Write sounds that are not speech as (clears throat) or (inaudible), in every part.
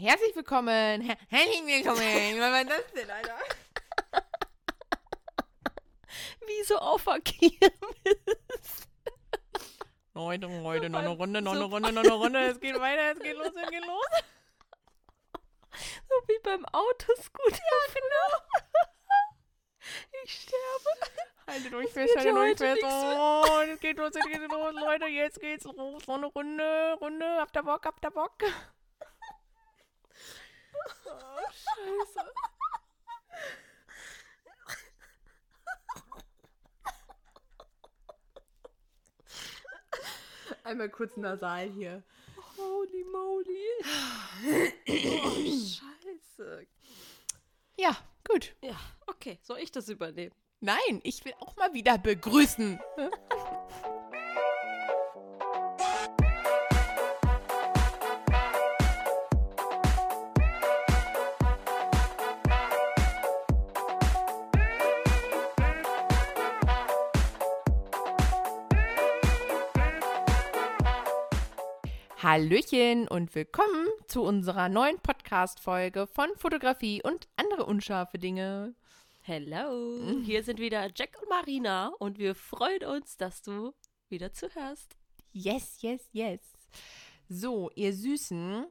Herzlich willkommen. Her- Herzlich willkommen. Was war das denn, Alter? (laughs) Wie so auf Kirmes. Heute, heute, noch eine Runde, noch eine Runde, noch eine Runde. Es geht weiter, es geht los, es geht los. So wie beim Autoscooter. Ja, genau. (laughs) Ich sterbe. Haltet euch fest, haltet euch fest. Oh, es geht los, es geht los, Leute. Jetzt geht's los. So eine Runde, Runde. Habt ihr Bock, habt ihr Bock? Oh, scheiße. Einmal kurz nasal hier. Holy moly. Oh, (coughs) scheiße. Ja, gut. Ja, okay. Soll ich das übernehmen? Nein, ich will auch mal wieder begrüßen. (laughs) Hallöchen und willkommen zu unserer neuen Podcast-Folge von Fotografie und andere unscharfe Dinge. Hello. (laughs) Hier sind wieder Jack und Marina und wir freuen uns, dass du wieder zuhörst. Yes, yes, yes. So, ihr Süßen,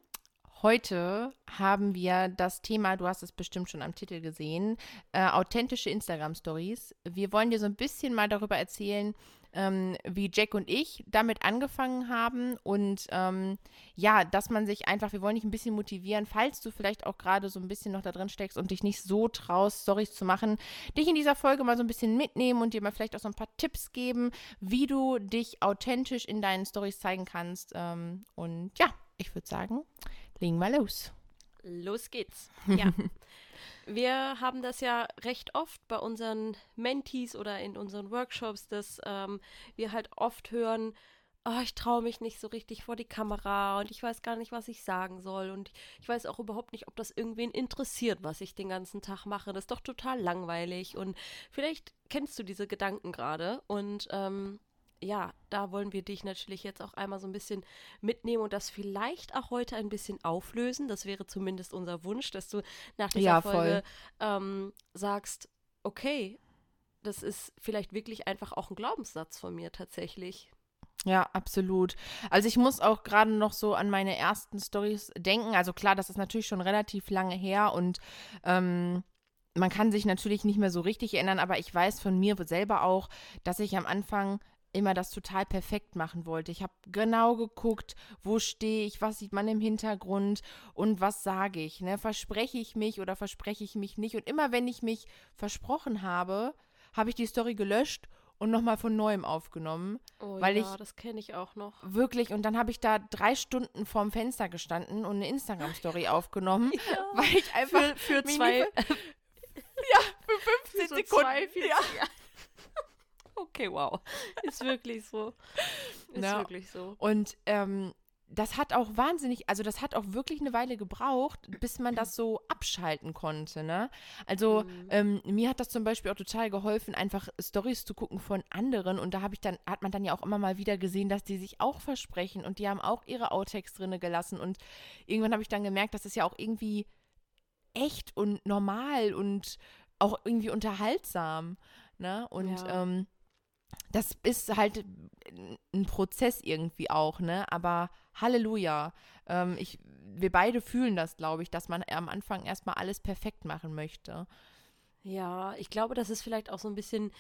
heute haben wir das Thema, du hast es bestimmt schon am Titel gesehen, äh, authentische Instagram-Stories. Wir wollen dir so ein bisschen mal darüber erzählen, ähm, wie Jack und ich damit angefangen haben und ähm, ja, dass man sich einfach, wir wollen dich ein bisschen motivieren, falls du vielleicht auch gerade so ein bisschen noch da drin steckst und dich nicht so traust, Stories zu machen, dich in dieser Folge mal so ein bisschen mitnehmen und dir mal vielleicht auch so ein paar Tipps geben, wie du dich authentisch in deinen Stories zeigen kannst. Ähm, und ja, ich würde sagen, legen wir los. Los geht's. Ja. (laughs) Wir haben das ja recht oft bei unseren Mentees oder in unseren Workshops, dass ähm, wir halt oft hören, oh, ich traue mich nicht so richtig vor die Kamera und ich weiß gar nicht, was ich sagen soll und ich weiß auch überhaupt nicht, ob das irgendwen interessiert, was ich den ganzen Tag mache. Das ist doch total langweilig und vielleicht kennst du diese Gedanken gerade und ähm, ja, da wollen wir dich natürlich jetzt auch einmal so ein bisschen mitnehmen und das vielleicht auch heute ein bisschen auflösen. Das wäre zumindest unser Wunsch, dass du nach dieser Ja, Folge ähm, sagst, okay, das ist vielleicht wirklich einfach auch ein Glaubenssatz von mir tatsächlich. Ja, absolut. Also ich muss auch gerade noch so an meine ersten Stories denken. Also klar, das ist natürlich schon relativ lange her und ähm, man kann sich natürlich nicht mehr so richtig erinnern, aber ich weiß von mir selber auch, dass ich am Anfang immer das total perfekt machen wollte. Ich habe genau geguckt, wo stehe ich, was sieht man im Hintergrund und was sage ich. Ne? Verspreche ich mich oder verspreche ich mich nicht? Und immer wenn ich mich versprochen habe, habe ich die Story gelöscht und nochmal von neuem aufgenommen. Oh Weil ja, ich- das kenne ich auch noch. Wirklich, und dann habe ich da drei Stunden vorm Fenster gestanden und eine Instagram-Story (laughs) aufgenommen, weil ich einfach Für, für zwei, nie (laughs) für 15 so Sekunden. zwei, ja. Okay, wow. Ist wirklich so. Ist Ja. wirklich so. Und ähm, das hat auch wahnsinnig, also das hat auch wirklich eine Weile gebraucht, bis man das so abschalten konnte, ne? Also Mhm. ähm, mir hat das zum Beispiel auch total geholfen, einfach Stories zu gucken von anderen und da habe ich dann, hat man dann ja auch immer mal wieder gesehen, dass die sich auch versprechen und die haben auch ihre Outtakes drinne gelassen und irgendwann habe ich dann gemerkt, das ist ja auch irgendwie echt und normal und auch irgendwie unterhaltsam, ne? Und Ja. ähm, das ist halt ein Prozess irgendwie auch, ne? Aber Halleluja. Ähm, ich, wir beide fühlen das, glaube ich, dass man am Anfang erstmal alles perfekt machen möchte. Ja, ich glaube, das ist vielleicht auch so ein bisschen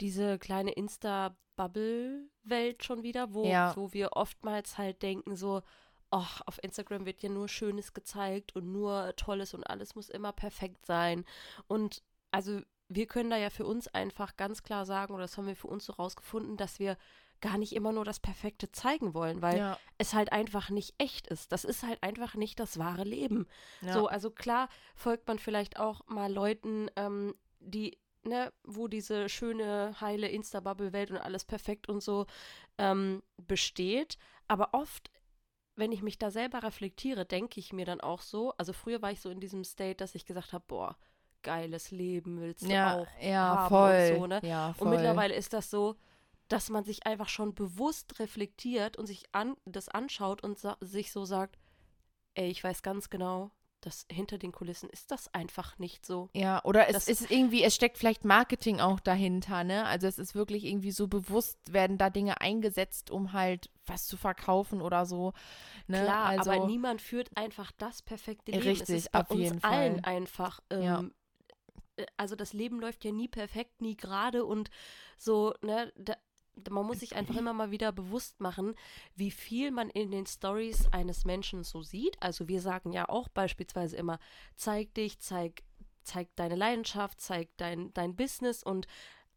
diese kleine Insta-Bubble-Welt schon wieder, wo, Ja. wo wir oftmals halt denken, so, ach, auf Instagram wird ja nur Schönes gezeigt und nur Tolles und alles muss immer perfekt sein. Und also wir können da ja für uns einfach ganz klar sagen, oder das haben wir für uns so rausgefunden, dass wir gar nicht immer nur das Perfekte zeigen wollen, weil Ja. es halt einfach nicht echt ist. Das ist halt einfach nicht das wahre Leben. Ja. So, also klar folgt man vielleicht auch mal Leuten, ähm, die, ne, wo diese schöne, heile Insta-Bubble-Welt und alles perfekt und so ähm, besteht. Aber oft, wenn ich mich da selber reflektiere, denke ich mir dann auch so, also früher war ich so in diesem State, dass ich gesagt habe, boah, geiles Leben willst du ja, auch ja, haben voll. und so, ne? Ja, voll. Und mittlerweile ist das so, dass man sich einfach schon bewusst reflektiert und sich an, das anschaut und sich so sagt, ey, ich weiß ganz genau, dass hinter den Kulissen ist das einfach nicht so. Ja, oder es ist irgendwie, es steckt vielleicht Marketing auch dahinter, ne? Also es ist wirklich irgendwie so bewusst, werden da Dinge eingesetzt, um halt was zu verkaufen oder so. Ne? Klar, also, aber niemand führt einfach das perfekte Leben. es Richtig, ist bei auf uns jeden allen Fall. einfach. Ähm, Ja. Äh, Also das Leben läuft ja nie perfekt, nie gerade und so, ne, da, man muss sich einfach immer mal wieder bewusst machen, wie viel man in den Stories eines Menschen so sieht. Also wir sagen ja auch beispielsweise immer, zeig dich, zeig, zeig deine Leidenschaft, zeig dein, dein Business und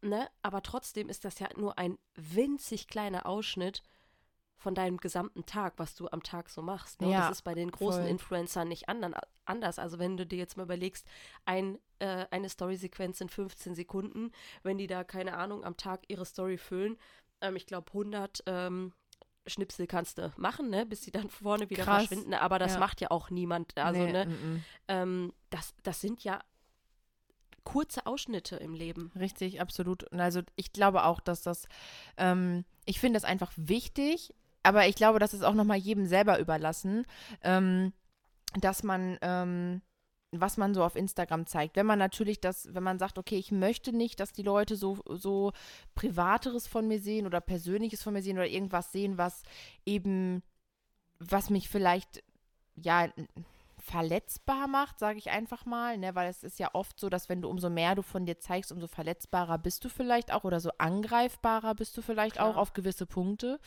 ne, aber trotzdem ist das ja nur ein winzig kleiner Ausschnitt von deinem gesamten Tag, was du am Tag so machst. Ne? Und Ja, das ist bei den großen voll. Influencern nicht andern, anders. Also wenn du dir jetzt mal überlegst, ein, äh, eine Story-Sequenz sind 15 Sekunden, wenn die da, keine Ahnung, am Tag ihre Story füllen, ähm, ich glaube 100 ähm, Schnipsel kannst du machen, ne, bis sie dann vorne wieder Krass. verschwinden. Aber das Ja. macht ja auch niemand. Also, nee, ne, mm, mm. ähm, das, das sind ja kurze Ausschnitte im Leben. Richtig, absolut. Und also ich glaube auch, dass das, ähm, ich finde das einfach wichtig, aber ich glaube, das ist auch nochmal jedem selber überlassen, ähm, dass man, ähm, was man so auf Instagram zeigt. Wenn man natürlich das, wenn man sagt, okay, ich möchte nicht, dass die Leute so, so Privateres von mir sehen oder Persönliches von mir sehen oder irgendwas sehen, was eben, was mich vielleicht, ja, verletzbar macht, sage ich einfach mal, ne, weil es ist ja oft so, dass wenn du umso mehr du von dir zeigst, umso verletzbarer bist du vielleicht auch oder so angreifbarer bist du vielleicht Klar. auch auf gewisse Punkte.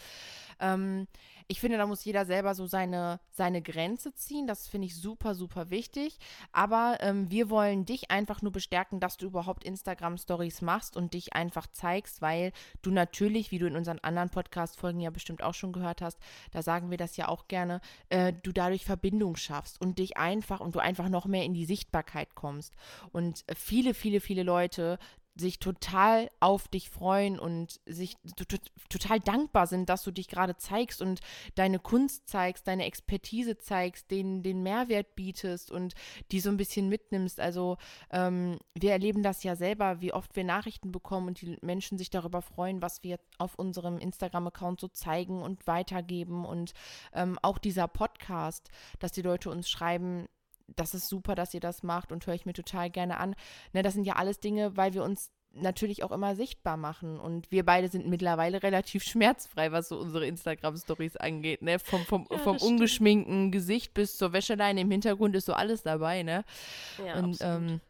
Ähm, ich finde, da muss jeder selber so seine, seine Grenze ziehen. Das finde ich super, super wichtig. Aber ähm, wir wollen dich einfach nur bestärken, dass du überhaupt Instagram-Stories machst und dich einfach zeigst, weil du natürlich, wie du in unseren anderen Podcast-Folgen ja bestimmt auch schon gehört hast, da sagen wir das ja auch gerne, äh, du dadurch Verbindung schaffst und dich einfach und du einfach noch mehr in die Sichtbarkeit kommst. Und viele, viele, viele Leute sich total auf dich freuen und sich to- to- total dankbar sind, dass du dich gerade zeigst und deine Kunst zeigst, deine Expertise zeigst, den, den Mehrwert bietest und die so ein bisschen mitnimmst. Also ähm, wir erleben das ja selber, wie oft wir Nachrichten bekommen und die Menschen sich darüber freuen, was wir auf unserem Instagram-Account so zeigen und weitergeben. Und ähm, auch dieser Podcast, dass die Leute uns schreiben, das ist super, dass ihr das macht und höre ich mir total gerne an. Ne, das sind ja alles Dinge, weil wir uns natürlich auch immer sichtbar machen. Und wir beide sind mittlerweile relativ (laughs) schmerzfrei, was so unsere Instagram-Stories angeht. Ne? Vom, vom, Ja, vom stimmt. ungeschminkten Gesicht bis zur Wäscheleine im Hintergrund ist so alles dabei. Ne? Ja, und ähm,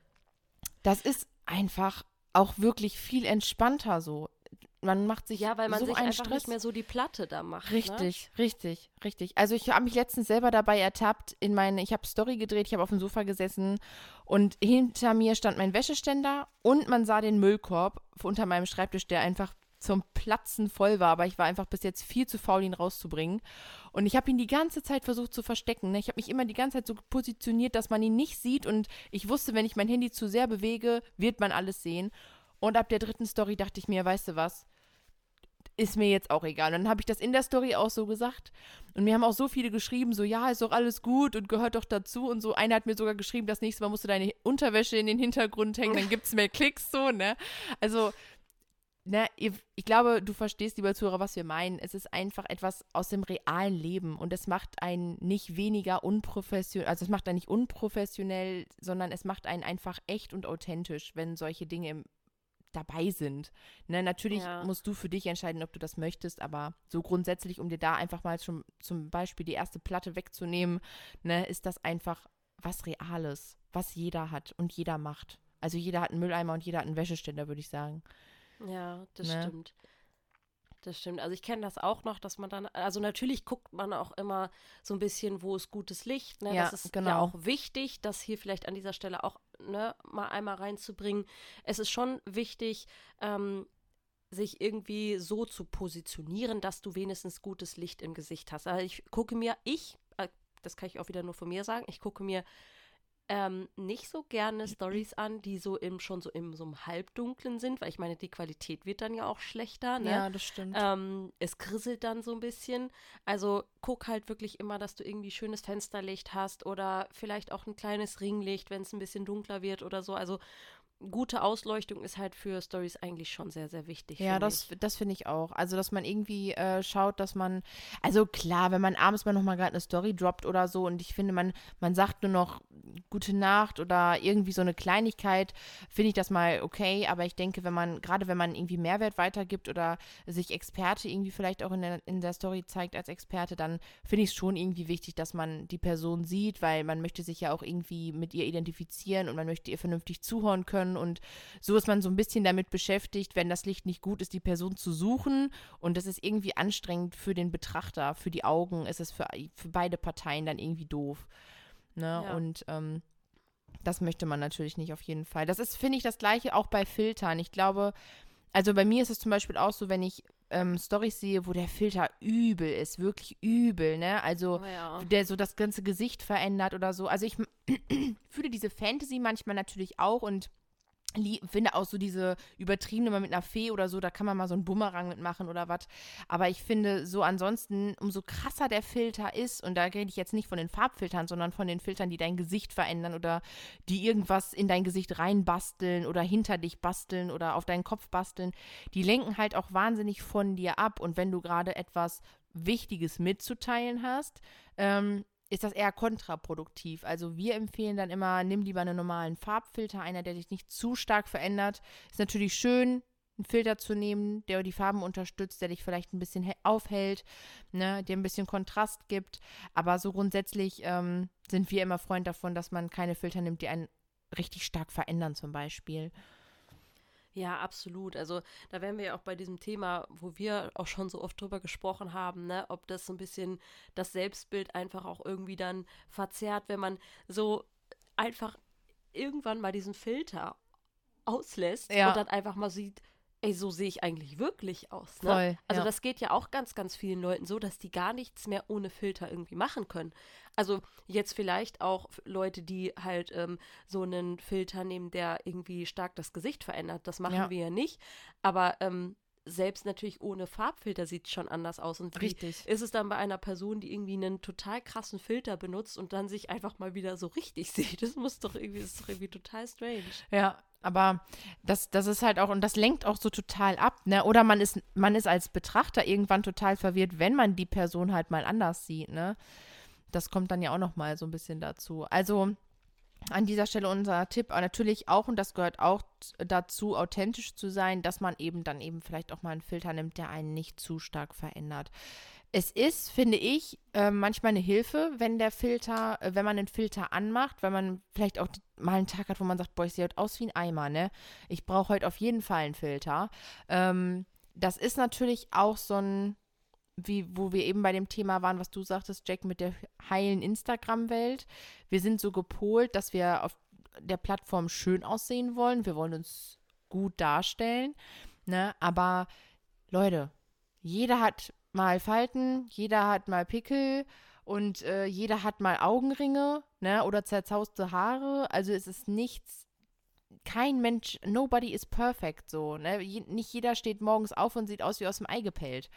das ist einfach auch wirklich viel entspannter so. Man macht sich ja, weil man so sich einen einfach Stress. nicht mehr so die Platte da macht. Ne? Richtig, richtig, richtig. Also ich habe mich letztens selber dabei ertappt, in meine, ich habe Story gedreht, ich habe auf dem Sofa gesessen und hinter mir stand mein Wäscheständer und man sah den Müllkorb unter meinem Schreibtisch, der einfach zum Platzen voll war, aber ich war einfach bis jetzt viel zu faul, ihn rauszubringen. Und ich habe ihn die ganze Zeit versucht zu verstecken. Ne? Ich habe mich immer die ganze Zeit so positioniert, dass man ihn nicht sieht und ich wusste, wenn ich mein Handy zu sehr bewege, wird man alles sehen. Und ab der dritten Story dachte ich mir, weißt du was, ist mir jetzt auch egal. Und dann habe ich das in der Story auch so gesagt. Und mir haben auch so viele geschrieben, so, ja, ist doch alles gut und gehört doch dazu. Und so, einer hat mir sogar geschrieben, das nächste Mal musst du deine Unterwäsche in den Hintergrund hängen, dann gibt es mehr Klicks, so, ne? Also, ne, ich glaube, du verstehst, lieber Zuhörer, was wir meinen. Es ist einfach etwas aus dem realen Leben und es macht einen nicht weniger unprofessionell, also es macht einen nicht unprofessionell, sondern es macht einen einfach echt und authentisch, wenn solche Dinge im dabei sind. Ne, natürlich Ja. musst du für dich entscheiden, ob du das möchtest, aber so grundsätzlich, um dir da einfach mal schon zum Beispiel die erste Platte wegzunehmen, ne, ist das einfach was Reales, was jeder hat und jeder macht. Also jeder hat einen Mülleimer und jeder hat einen Wäscheständer, würde ich sagen. Ja, das Ne? stimmt. Das stimmt. Also ich kenne das auch noch, dass man dann, also natürlich guckt man auch immer so ein bisschen, wo ist gutes Licht. Ne? Ja, das ist ja genau. auch wichtig, das hier vielleicht an dieser Stelle auch ne, mal einmal reinzubringen. Es ist schon wichtig, ähm, sich irgendwie so zu positionieren, dass du wenigstens gutes Licht im Gesicht hast. Also ich gucke mir, ich, äh, das kann ich auch wieder nur von mir sagen, ich gucke mir ähm, nicht so gerne Stories an, die so im schon so im so einem Halbdunklen sind, weil ich meine, die Qualität wird dann ja auch schlechter, ne? das stimmt. Ähm, es krisselt dann so ein bisschen. Also guck halt wirklich immer, dass du irgendwie schönes Fensterlicht hast oder vielleicht auch ein kleines Ringlicht, wenn es ein bisschen dunkler wird oder so. Also gute Ausleuchtung ist halt für Stories eigentlich schon sehr, sehr wichtig. Ja, das, das finde ich auch. Also, dass man irgendwie äh, schaut, dass man, also klar, wenn man abends mal nochmal gerade eine Story droppt oder so und ich finde, man, man sagt nur noch gute Nacht oder irgendwie so eine Kleinigkeit, finde ich das mal okay. Aber ich denke, wenn man, gerade wenn man irgendwie Mehrwert weitergibt oder sich Experte irgendwie vielleicht auch in der, in der Story zeigt als Experte, dann finde ich es schon irgendwie wichtig, dass man die Person sieht, weil man möchte sich ja auch irgendwie mit ihr identifizieren und man möchte ihr vernünftig zuhören können. Und so ist man so ein bisschen damit beschäftigt, wenn das Licht nicht gut ist, die Person zu suchen. Und das ist irgendwie anstrengend für den Betrachter, für die Augen ist es für, für beide Parteien dann irgendwie doof. Ne? Ja. Und ähm, das möchte man natürlich nicht auf jeden Fall. Das ist, finde ich, das gleiche auch bei Filtern. Ich glaube, also bei mir ist es zum Beispiel auch so, wenn ich ähm, Storys sehe, wo der Filter übel ist, wirklich übel, ne? Also oh ja. der so das ganze Gesicht verändert oder so. Also ich (clears throat) fühle diese Fantasy manchmal natürlich auch und finde auch so diese übertriebene mal mit einer Fee oder so, da kann man mal so einen Bumerang mitmachen oder was. Aber ich finde so ansonsten, umso krasser der Filter ist, und da rede ich jetzt nicht von den Farbfiltern, sondern von den Filtern, die dein Gesicht verändern oder die irgendwas in dein Gesicht reinbasteln oder hinter dich basteln oder auf deinen Kopf basteln, die lenken halt auch wahnsinnig von dir ab. Und wenn du gerade etwas Wichtiges mitzuteilen hast, ähm, ist das eher kontraproduktiv. Also wir empfehlen dann immer, nimm lieber einen normalen Farbfilter, einer, der dich nicht zu stark verändert. Ist natürlich schön, einen Filter zu nehmen, der die Farben unterstützt, der dich vielleicht ein bisschen aufhält, ne, dir ein bisschen Kontrast gibt. Aber so grundsätzlich ähm, sind wir immer Freund davon, dass man keine Filter nimmt, die einen richtig stark verändern zum Beispiel. Ja, absolut. Also da wären wir ja auch bei diesem Thema, wo wir auch schon so oft drüber gesprochen haben, ne, ob das so ein bisschen das Selbstbild einfach auch irgendwie dann verzerrt, wenn man so einfach irgendwann mal diesen Filter auslässt ja. und dann einfach mal sieht, ey, so sehe ich eigentlich wirklich aus. Ne? Voll, also ja. das geht ja auch ganz, ganz vielen Leuten so, dass die gar nichts mehr ohne Filter irgendwie machen können. Also jetzt vielleicht auch Leute, die halt ähm, so einen Filter nehmen, der irgendwie stark das Gesicht verändert. Das machen ja. wir ja nicht. Aber ähm, selbst natürlich ohne Farbfilter sieht es schon anders aus. Und wie richtig. ist es dann bei einer Person, die irgendwie einen total krassen Filter benutzt und dann sich einfach mal wieder so richtig (laughs) sieht? Das muss doch irgendwie, das ist doch irgendwie total strange. Ja, aber das, das ist halt auch, und das lenkt auch so total ab, ne? Oder man ist, man ist als Betrachter irgendwann total verwirrt, wenn man die Person halt mal anders sieht, ne? Das kommt dann ja auch noch mal so ein bisschen dazu. Also an dieser Stelle unser Tipp, aber natürlich auch, und das gehört auch dazu, authentisch zu sein, dass man eben dann eben vielleicht auch mal einen Filter nimmt, der einen nicht zu stark verändert. Es ist, finde ich, äh, manchmal eine Hilfe, wenn der Filter, äh, wenn man den Filter anmacht, weil man vielleicht auch mal einen Tag hat, wo man sagt, boah, ich sehe heute aus wie ein Eimer, ne? Ich brauche heute auf jeden Fall einen Filter. Ähm, das ist natürlich auch so ein, wie, wo wir eben bei dem Thema waren, was du sagtest, Jack, mit der heilen Instagram-Welt. Wir sind so gepolt, dass wir auf der Plattform schön aussehen wollen. Wir wollen uns gut darstellen. Ne? Aber Leute, jeder hat mal Falten, jeder hat mal Pickel und äh, jeder hat mal Augenringe, ne, oder zerzauste Haare. Also es ist nichts, kein Mensch, nobody is perfect so, ne? Je, nicht jeder steht morgens auf und sieht aus wie aus dem Ei gepellt.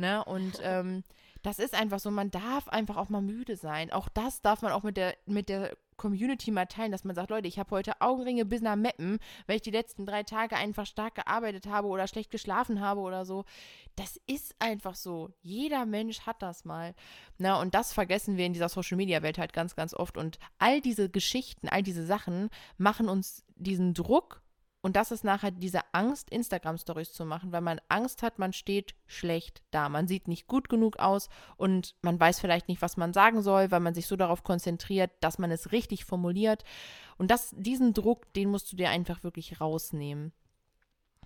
Ne? Und ähm, das ist einfach so, man darf einfach auch mal müde sein. Auch das darf man auch mit der, mit der Community mal teilen, dass man sagt, Leute, ich habe heute Augenringe bis nach Meppen, weil ich die letzten drei Tage einfach stark gearbeitet habe oder schlecht geschlafen habe oder so. Das ist einfach so. Jeder Mensch hat das mal. Na, und das vergessen wir in dieser Social Media Welt halt ganz, ganz oft. Und all diese Geschichten, all diese Sachen machen uns diesen Druck und das ist nachher diese Angst, Instagram-Stories zu machen, weil man Angst hat, man steht schlecht da. Man sieht nicht gut genug aus und man weiß vielleicht nicht, was man sagen soll, weil man sich so darauf konzentriert, dass man es richtig formuliert. Und das, diesen Druck, den musst du dir einfach wirklich rausnehmen.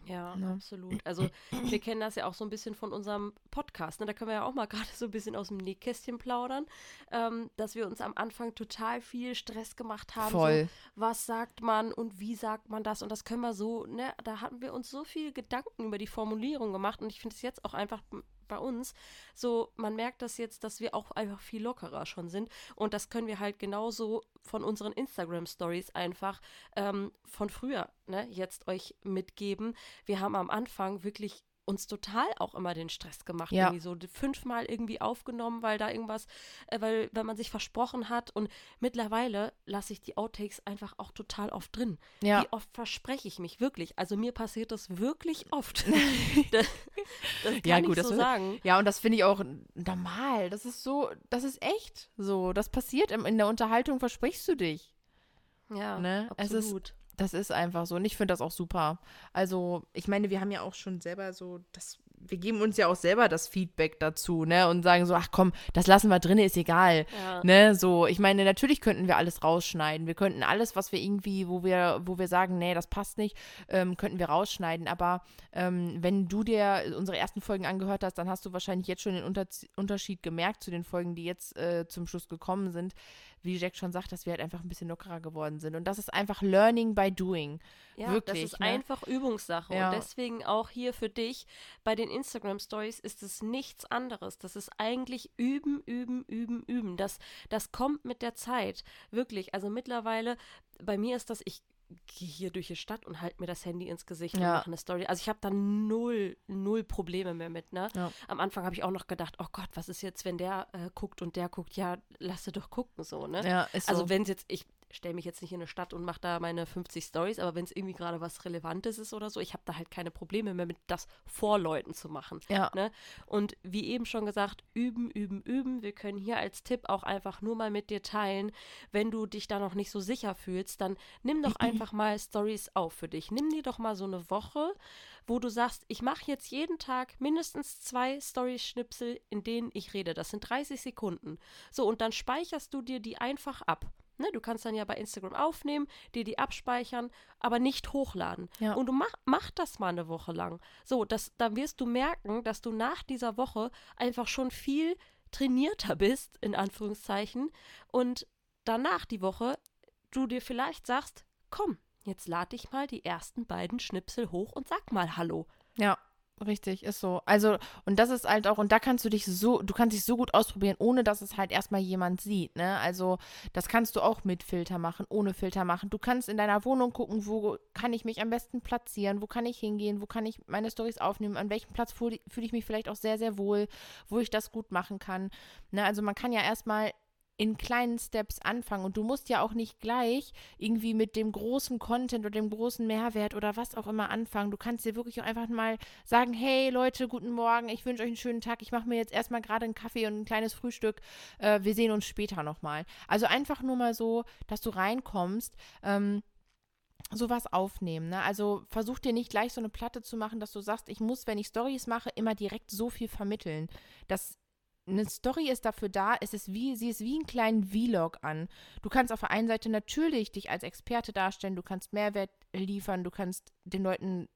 Ja, ja, absolut. Also wir kennen das ja auch so ein bisschen von unserem Podcast. Ne? Da können wir ja auch mal (laughs) gerade so ein bisschen aus dem Nähkästchen plaudern, ähm, dass wir uns am Anfang total viel Stress gemacht haben. Voll. So, was sagt man und wie sagt man das? Und das können wir so, ne, da hatten wir uns so viel Gedanken über die Formulierung gemacht und ich finde es jetzt auch einfach bei uns. So, man merkt das jetzt, dass wir auch einfach viel lockerer schon sind. Und das können wir halt genauso von unseren Instagram-Stories einfach ähm, von früher, ne, jetzt euch mitgeben. Wir haben am Anfang wirklich uns total auch immer den Stress gemacht. Ja. Irgendwie so fünfmal irgendwie aufgenommen, weil da irgendwas, äh, weil, weil man sich versprochen hat. Und mittlerweile lasse ich die Outtakes einfach auch total oft drin. Ja. Wie oft verspreche ich mich wirklich? Also mir passiert das wirklich oft. (laughs) (laughs) (laughs) das, das kann Ja, ich gut, das so wird- sagen. Ja, und das finde ich auch normal. Das ist so, das ist echt so. Das passiert im, in der Unterhaltung, versprichst du dich. Ja, Ne? Es ist- absolut. Das ist einfach so. Und ich finde das auch super. Also, ich meine, wir haben ja auch schon selber so, das, wir geben uns ja auch selber das Feedback dazu, ne? Und sagen so, ach komm, das lassen wir drin, ist egal. ja. Ne, so, ich meine, natürlich könnten wir alles rausschneiden. Wir könnten alles, was wir irgendwie, wo wir, wo wir sagen, nee, das passt nicht, ähm, könnten wir rausschneiden. Aber ähm, wenn du dir unsere ersten Folgen angehört hast, dann hast du wahrscheinlich jetzt schon den Unter Unterschied gemerkt zu den Folgen, die jetzt äh, zum Schluss gekommen sind. Wie Jack schon sagt, dass wir halt einfach ein bisschen lockerer geworden sind. Und das ist einfach Learning by Doing. Ja, Wirklich, das ist ne? einfach Übungssache. Ja. Und deswegen auch hier für dich bei den Instagram Stories ist es nichts anderes. Das ist eigentlich üben, üben, üben, üben. Das, das kommt mit der Zeit. Wirklich. Also mittlerweile, bei mir ist das, ich gehe hier durch die Stadt und halte mir das Handy ins Gesicht und Ja. mache eine Story. Also ich habe da null, null Probleme mehr mit, ne? Ja. Am Anfang habe ich auch noch gedacht, oh Gott, was ist jetzt, wenn der äh, guckt und der guckt? Ja, lass doch gucken, so, ne? Ja, ist Also so. wenn es jetzt, ich stelle mich jetzt nicht in eine Stadt und mache da meine 50 Stories, aber wenn es irgendwie gerade was Relevantes ist oder so, ich habe da halt keine Probleme mehr mit das vor Leuten zu machen. ja. Ne? Und wie eben schon gesagt, üben, üben, üben. Wir können hier als Tipp auch einfach nur mal mit dir teilen, wenn du dich da noch nicht so sicher fühlst, dann nimm doch (clears throat) einfach mal Stories auf für dich. Nimm dir doch mal so eine Woche, wo du sagst, ich mache jetzt jeden Tag mindestens zwei Story-Schnipsel, in denen ich rede. Das sind 30 Sekunden. So, und dann speicherst du dir die einfach ab. Ne, du kannst dann ja bei Instagram aufnehmen, dir die abspeichern, aber nicht hochladen. Ja. Und du mach, mach das mal eine Woche lang. So, das, dann wirst du merken, dass du nach dieser Woche einfach schon viel trainierter bist, in Anführungszeichen, und danach die Woche du dir vielleicht sagst, komm, jetzt lade ich mal die ersten beiden Schnipsel hoch und sag mal Hallo. Ja, richtig, ist so. Also, und das ist halt auch, und da kannst du dich so, du kannst dich so gut ausprobieren, ohne dass es halt erstmal jemand sieht, ne? Also, das kannst du auch mit Filter machen, ohne Filter machen. Du kannst in deiner Wohnung gucken, wo kann ich mich am besten platzieren, wo kann ich hingehen, wo kann ich meine Stories aufnehmen, an welchem Platz fühle fühl ich mich vielleicht auch sehr, sehr wohl, wo ich das gut machen kann. Ne? Also, man kann ja erstmal in kleinen Steps anfangen und du musst ja auch nicht gleich irgendwie mit dem großen Content oder dem großen Mehrwert oder was auch immer anfangen. Du kannst dir wirklich auch einfach mal sagen, hey Leute, guten Morgen, ich wünsche euch einen schönen Tag, ich mache mir jetzt erstmal gerade einen Kaffee und ein kleines Frühstück, äh, wir sehen uns später nochmal. Also einfach nur mal so, dass du reinkommst, ähm, sowas aufnehmen. Ne? Also versuch dir nicht gleich so eine Platte zu machen, dass du sagst, ich muss, wenn ich Stories mache, immer direkt so viel vermitteln. Das eine Story ist dafür da, es ist wie, sie ist wie ein kleinen Vlog an. Du kannst auf der einen Seite natürlich dich als Experte darstellen, du kannst Mehrwert liefern, du kannst den Leuten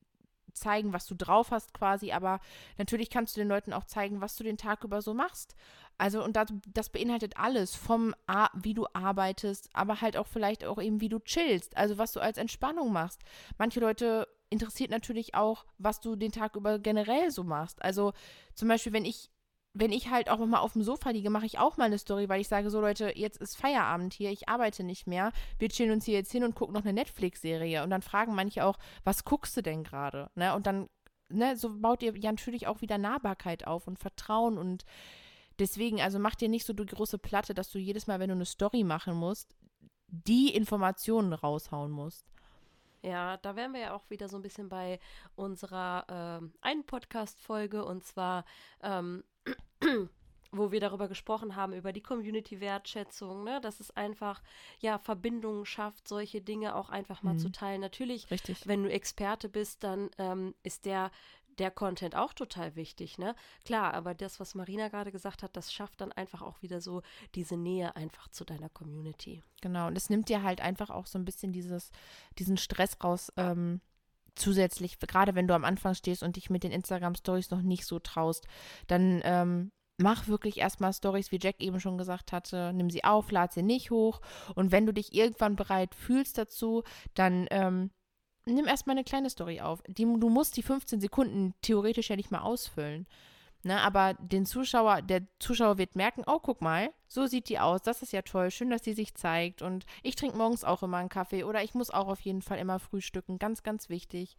zeigen, was du drauf hast quasi, aber natürlich kannst du den Leuten auch zeigen, was du den Tag über so machst. Also und das, das beinhaltet alles, vom A wie du arbeitest, aber halt auch vielleicht auch eben, wie du chillst, also was du als Entspannung machst. Manche Leute interessiert natürlich auch, was du den Tag über generell so machst. Also zum Beispiel, wenn ich wenn ich halt auch mal auf dem Sofa liege, mache ich auch mal eine Story, weil ich sage, so Leute, jetzt ist Feierabend hier, ich arbeite nicht mehr, wir chillen uns hier jetzt hin und gucken noch eine Netflix-Serie. Und dann fragen manche auch, was guckst du denn gerade? Ne? Und dann, ne, so baut ihr ja natürlich auch wieder Nahbarkeit auf und Vertrauen und deswegen, also mach dir nicht so die große Platte, dass du jedes Mal, wenn du eine Story machen musst, die Informationen raushauen musst. Ja, da wären wir ja auch wieder so ein bisschen bei unserer ähm, einen Podcast-Folge und zwar, ähm, (clears throat) wo wir darüber gesprochen haben, über die Community-Wertschätzung, ne, dass es einfach, ja, Verbindungen schafft, solche Dinge auch einfach mal Mhm. zu teilen. Natürlich, Richtig. wenn du Experte bist, dann ähm, ist der der Content auch total wichtig, ne? Klar, aber das, was Marina gerade gesagt hat, das schafft dann einfach auch wieder so diese Nähe einfach zu deiner Community. Genau, und es nimmt dir halt einfach auch so ein bisschen dieses, diesen Stress raus, ähm, zusätzlich, gerade wenn du am Anfang stehst und dich mit den Instagram-Stories noch nicht so traust, dann ähm, mach wirklich erstmal Stories, wie Jack eben schon gesagt hatte, nimm sie auf, lad sie nicht hoch und wenn du dich irgendwann bereit fühlst dazu, dann ähm, nimm erstmal eine kleine Story auf. Die, du musst die 15 Sekunden theoretisch ja nicht mal ausfüllen. Ne, aber den Zuschauer, der Zuschauer wird merken, oh, guck mal, so sieht die aus, das ist ja toll, schön, dass die sich zeigt. Und ich trinke morgens auch immer einen Kaffee oder ich muss auch auf jeden Fall immer frühstücken, ganz, ganz wichtig.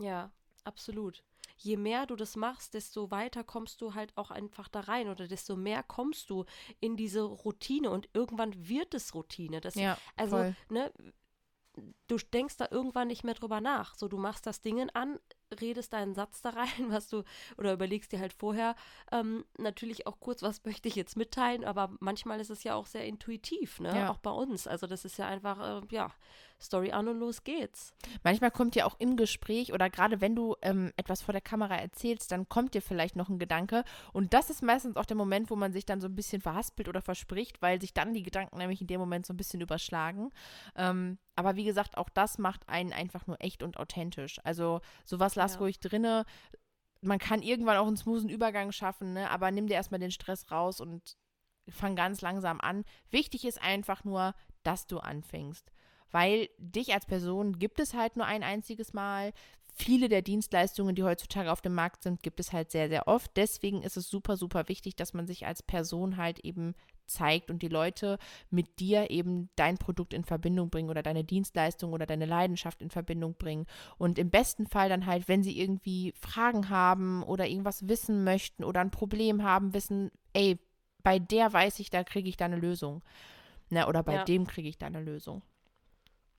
Ja, absolut. je mehr du das machst, desto weiter kommst du halt auch einfach da rein oder desto mehr kommst du in diese Routine und irgendwann wird es Routine. Das, Ja, also, voll. ne, du denkst da irgendwann nicht mehr drüber nach. So, du machst das Ding an, redest deinen Satz da rein, (laughs) was du, oder überlegst dir halt vorher ähm, natürlich auch kurz, was möchte ich jetzt mitteilen, aber manchmal ist es ja auch sehr intuitiv, ne? Ja. Auch bei uns. Also das ist ja einfach, äh, ja, Story an und los geht's. Manchmal kommt dir auch im Gespräch oder gerade wenn du ähm, etwas vor der Kamera erzählst, dann kommt dir vielleicht noch ein Gedanke. Und das ist meistens auch der Moment, wo man sich dann so ein bisschen verhaspelt oder verspricht, weil sich dann die Gedanken nämlich in dem Moment so ein bisschen überschlagen. Ähm, aber wie gesagt, auch das macht einen einfach nur echt und authentisch. Also sowas lass Ja. ruhig drinne. Man kann irgendwann auch einen smoothen Übergang schaffen, ne? aber nimm dir erstmal den Stress raus und fang ganz langsam an. Wichtig ist einfach nur, dass du anfängst. Weil dich als Person gibt es halt nur ein einziges Mal. Viele der Dienstleistungen, die heutzutage auf dem Markt sind, gibt es halt sehr, sehr oft. Deswegen ist es super, super wichtig, dass man sich als Person halt eben zeigt und die Leute mit dir eben dein Produkt in Verbindung bringen oder deine Dienstleistung oder deine Leidenschaft in Verbindung bringen. Und im besten Fall dann halt, wenn sie irgendwie Fragen haben oder irgendwas wissen möchten oder ein Problem haben, wissen, ey, bei der weiß ich, da kriege ich da eine Lösung. Na, oder bei Ja. dem kriege ich da eine Lösung.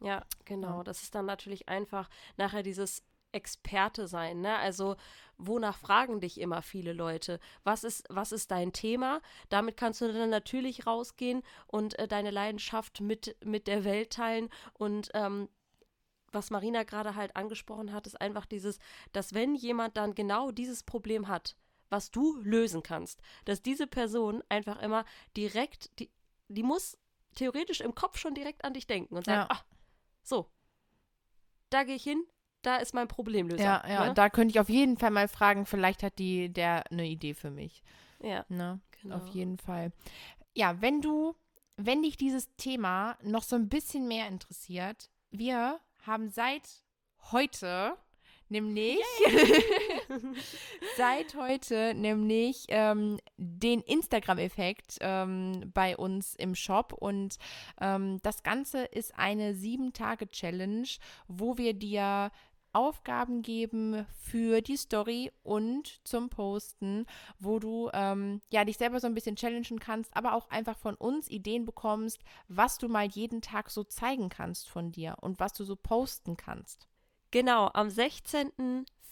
Ja, genau. Das ist dann natürlich einfach nachher dieses Experte sein, ne? Also, wonach fragen dich immer viele Leute? Was ist, was ist dein Thema? Damit kannst du dann natürlich rausgehen und äh, deine Leidenschaft mit, mit der Welt teilen. Und ähm, was Marina gerade halt angesprochen hat, ist einfach dieses, dass wenn jemand dann genau dieses Problem hat, was du lösen kannst, dass diese Person einfach immer direkt, die, die muss theoretisch im Kopf schon direkt an dich denken und sagen, Ja. ah, so, da gehe ich hin, da ist mein Problemlöser. Ja, ja, ne? da könnte ich auf jeden Fall mal fragen, vielleicht hat die der eine Idee für mich. ja Ne? genau. Auf jeden Fall. Ja, wenn du, wenn dich dieses Thema noch so ein bisschen mehr interessiert, wir haben seit heute nämlich (laughs) (laughs) seit heute nämlich ähm, den Instagram-Effekt ähm, bei uns im Shop und ähm, das Ganze ist eine sieben Tage Challenge, wo wir dir Aufgaben geben für die Story und zum Posten, wo du ähm, ja dich selber so ein bisschen challengen kannst, aber auch einfach von uns Ideen bekommst, was du mal jeden Tag so zeigen kannst von dir und was du so posten kannst. Genau, am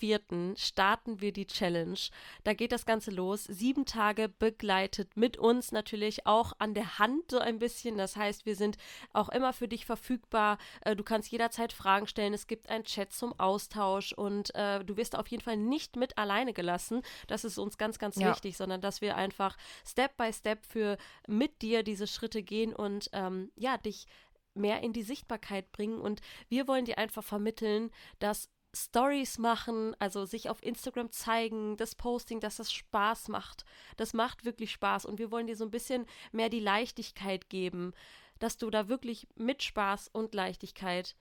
16.04. starten wir die Challenge. Da geht das Ganze los. Sieben Tage begleitet mit uns natürlich auch an der Hand so ein bisschen. Das heißt, wir sind auch immer für dich verfügbar. Äh, Du kannst jederzeit Fragen stellen. Es gibt einen Chat zum Austausch und äh, du wirst auf jeden Fall nicht mit alleine gelassen. Das ist uns ganz, ganz Ja. wichtig, sondern dass wir einfach Step by Step für mit dir diese Schritte gehen und ähm, ja, dich mehr in die Sichtbarkeit bringen. Und wir wollen dir einfach vermitteln, dass Stories machen, also sich auf Instagram zeigen, das Posting, dass das Spaß macht. Das macht wirklich Spaß. Und wir wollen dir so ein bisschen mehr die Leichtigkeit geben, dass du da wirklich mit Spaß und Leichtigkeit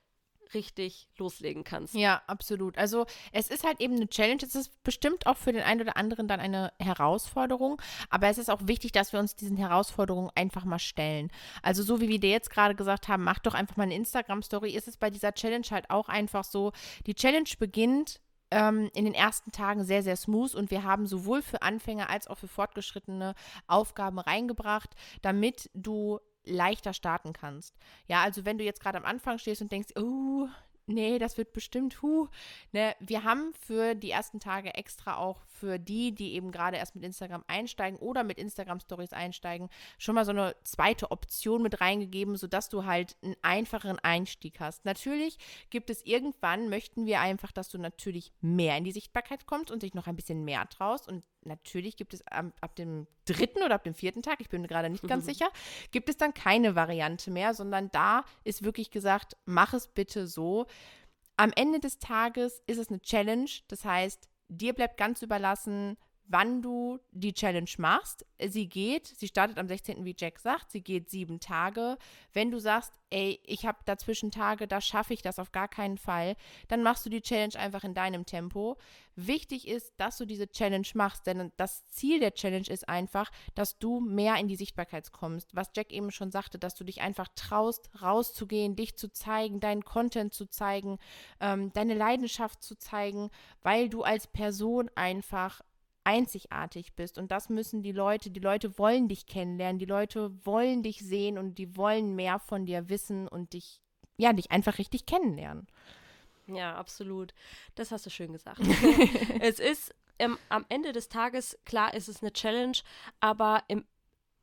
richtig loslegen kannst. Ja, absolut. Also es ist halt eben eine Challenge. Es ist bestimmt auch für den einen oder anderen dann eine Herausforderung. Aber es ist auch wichtig, dass wir uns diesen Herausforderungen einfach mal stellen. Also so wie wir dir jetzt gerade gesagt haben, mach doch einfach mal eine Instagram-Story, ist es bei dieser Challenge halt auch einfach so. Die Challenge beginnt ähm, in den ersten Tagen sehr, sehr smooth und wir haben sowohl für Anfänger als auch für Fortgeschrittene Aufgaben reingebracht, damit du leichter starten kannst. Ja, also wenn du jetzt gerade am Anfang stehst und denkst, oh, nee, das wird bestimmt, hu, ne, wir haben für die ersten Tage extra auch für die, die eben gerade erst mit Instagram einsteigen oder mit Instagram Stories einsteigen, schon mal so eine zweite Option mit reingegeben, sodass du halt einen einfacheren Einstieg hast. Natürlich gibt es irgendwann, möchten wir einfach, dass du natürlich mehr in die Sichtbarkeit kommst und dich noch ein bisschen mehr traust und natürlich gibt es ab, ab dem dritten oder ab dem vierten Tag, ich bin mir gerade nicht ganz (laughs) sicher, gibt es dann keine Variante mehr, sondern da ist wirklich gesagt, mach es bitte so. Am Ende des Tages ist es eine Challenge, das heißt, dir bleibt ganz überlassen, wann du die Challenge machst. Sie geht, sie startet am 16., wie Jack sagt, sie geht sieben Tage. Wenn du sagst, ey, ich habe dazwischen Tage, da schaffe ich das auf gar keinen Fall, dann machst du die Challenge einfach in deinem Tempo. Wichtig ist, dass du diese Challenge machst, denn das Ziel der Challenge ist einfach, dass du mehr in die Sichtbarkeit kommst. Was Jack eben schon sagte, dass du dich einfach traust, rauszugehen, dich zu zeigen, deinen Content zu zeigen, ähm, deine Leidenschaft zu zeigen, weil du als Person einfach einzigartig bist. Und das müssen die Leute, die Leute wollen dich kennenlernen, die Leute wollen dich sehen und die wollen mehr von dir wissen und dich, ja, dich einfach richtig kennenlernen. Ja, absolut. Das hast du schön gesagt. (laughs) es ist ähm, am Ende des Tages, klar ist es eine Challenge, aber im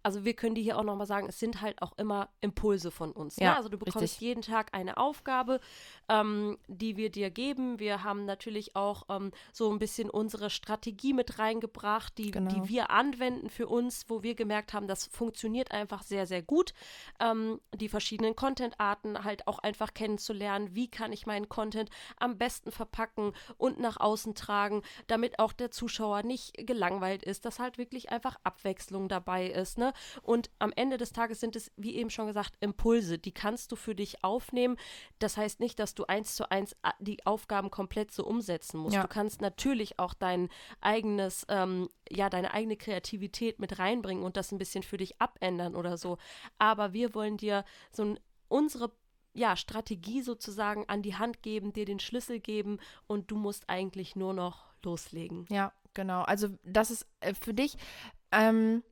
also wir können dir hier auch nochmal sagen, es sind halt auch immer Impulse von uns. Ne? Ja, ne? Also du bekommst richtig. jeden Tag eine Aufgabe, ähm, die wir dir geben. Wir haben natürlich auch ähm, so ein bisschen unsere Strategie mit reingebracht, die, genau. die wir anwenden für uns, wo wir gemerkt haben, das funktioniert einfach sehr, sehr gut. Ähm, die verschiedenen Content-Arten halt auch einfach kennenzulernen. Wie kann ich meinen Content am besten verpacken und nach außen tragen, damit auch der Zuschauer nicht gelangweilt ist, dass halt wirklich einfach Abwechslung dabei ist. Ne? Und am Ende des Tages sind es, wie eben schon gesagt, Impulse. Die kannst du für dich aufnehmen. Das heißt nicht, dass du eins zu eins äh, die Aufgaben komplett so umsetzen musst. Ja. Du kannst natürlich auch dein eigenes, ähm, ja, deine eigene Kreativität mit reinbringen und das ein bisschen für dich abändern oder so. Aber wir wollen dir so ein, unsere ja, Strategie sozusagen an die Hand geben, dir den Schlüssel geben und du musst eigentlich nur noch loslegen. Ja, genau. Also das ist äh, für dich ähm,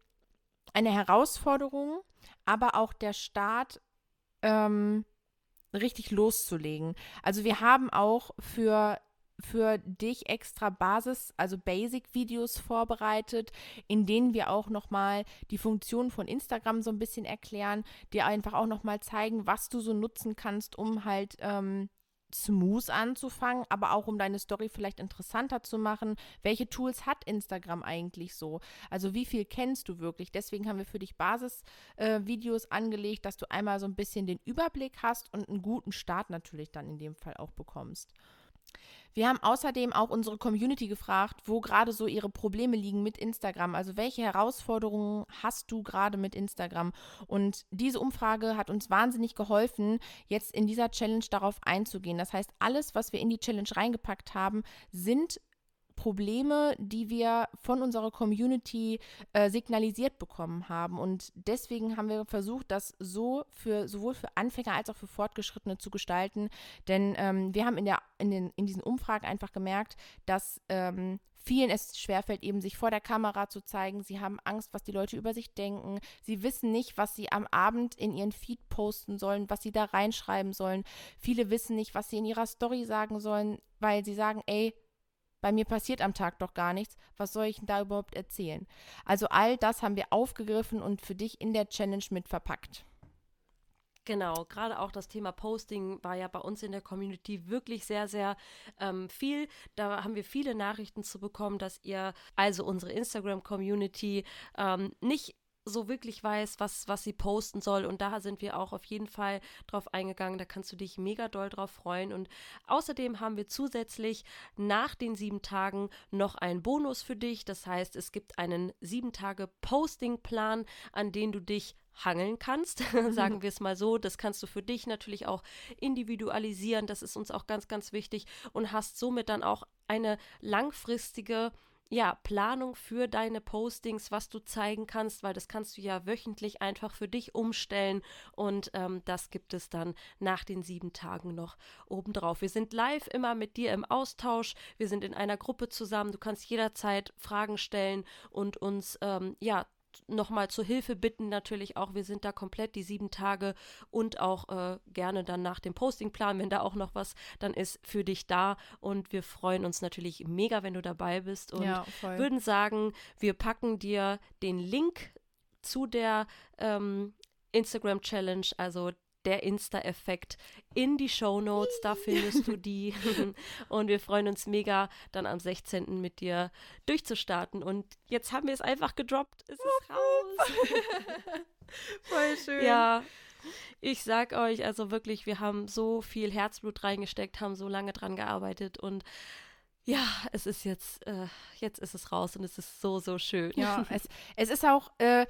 eine Herausforderung, aber auch der Start ähm, richtig loszulegen. Also wir haben auch für für dich extra Basis, also Basic-Videos vorbereitet, in denen wir auch nochmal die Funktion von Instagram so ein bisschen erklären, dir einfach auch nochmal zeigen, was du so nutzen kannst, um halt ähm, smooth anzufangen, aber auch um deine Story vielleicht interessanter zu machen. Welche Tools hat Instagram eigentlich so? Also wie viel kennst du wirklich? Deswegen haben wir für dich Basisvideos äh, angelegt, dass du einmal so ein bisschen den Überblick hast und einen guten Start natürlich dann in dem Fall auch bekommst. Wir haben außerdem auch unsere Community gefragt, wo gerade so ihre Probleme liegen mit Instagram. Also welche Herausforderungen hast du gerade mit Instagram? Und diese Umfrage hat uns wahnsinnig geholfen, jetzt in dieser Challenge darauf einzugehen. Das heißt, alles, was wir in die Challenge reingepackt haben, sind Probleme, die wir von unserer Community äh, signalisiert bekommen haben. Und deswegen haben wir versucht, das so für sowohl für Anfänger als auch für Fortgeschrittene zu gestalten. Denn ähm, wir haben in, der, in, den, in diesen Umfragen einfach gemerkt, dass ähm, vielen es schwerfällt, eben sich vor der Kamera zu zeigen. Sie haben Angst, was die Leute über sich denken. Sie wissen nicht, was sie am Abend in ihren Feed posten sollen, was sie da reinschreiben sollen. Viele wissen nicht, was sie in ihrer Story sagen sollen, weil sie sagen, ey, bei mir passiert am Tag doch gar nichts. Was soll ich denn da überhaupt erzählen? Also all das haben wir aufgegriffen und für dich in der Challenge mit verpackt. Genau, gerade auch das Thema Posting war ja bei uns in der Community wirklich sehr, sehr ähm, viel. Da haben wir viele Nachrichten zu bekommen, dass ihr, also unsere Instagram-Community, ähm, nicht so wirklich weiß, was, was sie posten soll. Und da sind wir auch auf jeden Fall drauf eingegangen. Da kannst du dich mega doll drauf freuen. Und außerdem haben wir zusätzlich nach den sieben Tagen noch einen Bonus für dich. Das heißt, es gibt einen sieben Tage Posting-Plan, an den du dich hangeln kannst, (laughs) sagen (laughs) wir es mal so. Das kannst du für dich natürlich auch individualisieren. Das ist uns auch ganz, ganz wichtig und hast somit dann auch eine langfristige ja, Planung für deine Postings, was du zeigen kannst, weil das kannst du ja wöchentlich einfach für dich umstellen und ähm, das gibt es dann nach den sieben Tagen noch obendrauf. Wir sind live immer mit dir im Austausch, wir sind in einer Gruppe zusammen, du kannst jederzeit Fragen stellen und uns ähm, ja nochmal zur Hilfe bitten, natürlich auch. Wir sind da komplett die sieben Tage und auch äh, gerne dann nach dem Postingplan, wenn da auch noch was dann ist, für dich da. Und wir freuen uns natürlich mega, wenn du dabei bist und ja, würden sagen, wir packen dir den Link zu der ähm, Instagram Challenge, also der Insta-Effekt in die Show Notes. Da findest du die. (laughs) und wir freuen uns mega, dann am 16. mit dir durchzustarten. Und jetzt haben wir es einfach gedroppt. Es ist raus. (laughs) Voll schön. Ja. Ich sag euch, also wirklich, wir haben so viel Herzblut reingesteckt, haben so lange dran gearbeitet und ja, es ist jetzt, äh, jetzt ist es raus und es ist so, so schön. Ja, (laughs) es, es ist auch, äh,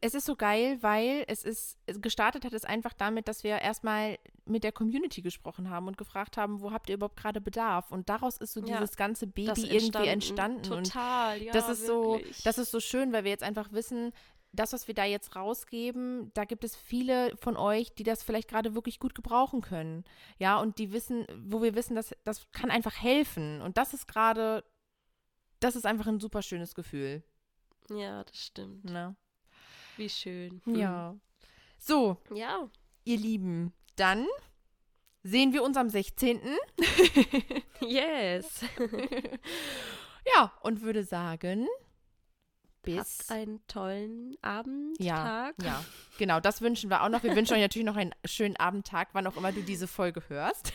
es ist so geil, weil es ist, gestartet hat es einfach damit, dass wir erstmal mit der Community gesprochen haben und gefragt haben, wo habt ihr überhaupt gerade Bedarf? Und daraus ist so Ja, dieses ganze Baby Das irgendwie entstanden. Und Total, ja. das ist wirklich. so, das ist so schön, weil wir jetzt einfach wissen, das, was wir da jetzt rausgeben, da gibt es viele von euch, die das vielleicht gerade wirklich gut gebrauchen können. Ja, und die wissen, wo wir wissen, dass das kann einfach helfen. Und das ist gerade, das ist einfach ein super schönes Gefühl. Ja, das stimmt. Ne? Wie schön. Hm. Ja. So, Ja. ihr Lieben, dann sehen wir uns am 16. (laughs) Yes. (laughs) ja, und würde sagen, bis. Habt einen tollen Abend, Ja, Tag. Ja, (laughs) genau, das wünschen wir auch noch. Wir wünschen euch natürlich noch einen schönen Abendtag, wann auch immer du diese Folge hörst.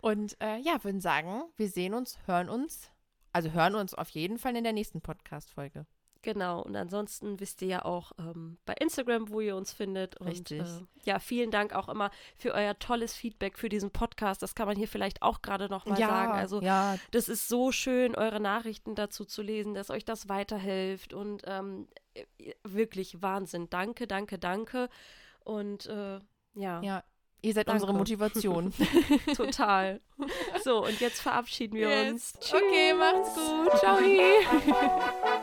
Und äh, ja, würden sagen, wir sehen uns, hören uns, also hören uns auf jeden Fall in der nächsten Podcast-Folge. Genau. Und ansonsten wisst ihr ja auch ähm, bei Instagram, wo ihr uns findet. Und, Richtig. Äh, ja, vielen Dank auch immer für euer tolles Feedback für diesen Podcast. Das kann man hier vielleicht auch gerade noch mal sagen. Also ja, das ist so schön, eure Nachrichten dazu zu lesen, dass euch das weiterhilft. Und ähm, äh, wirklich Wahnsinn. Danke, danke, danke. Und äh, ja, ja, ihr seid Danke. unsere Motivation. (laughs) (laughs) total. So, und jetzt verabschieden wir Yes. uns. Okay, macht's gut. Ciao. (laughs)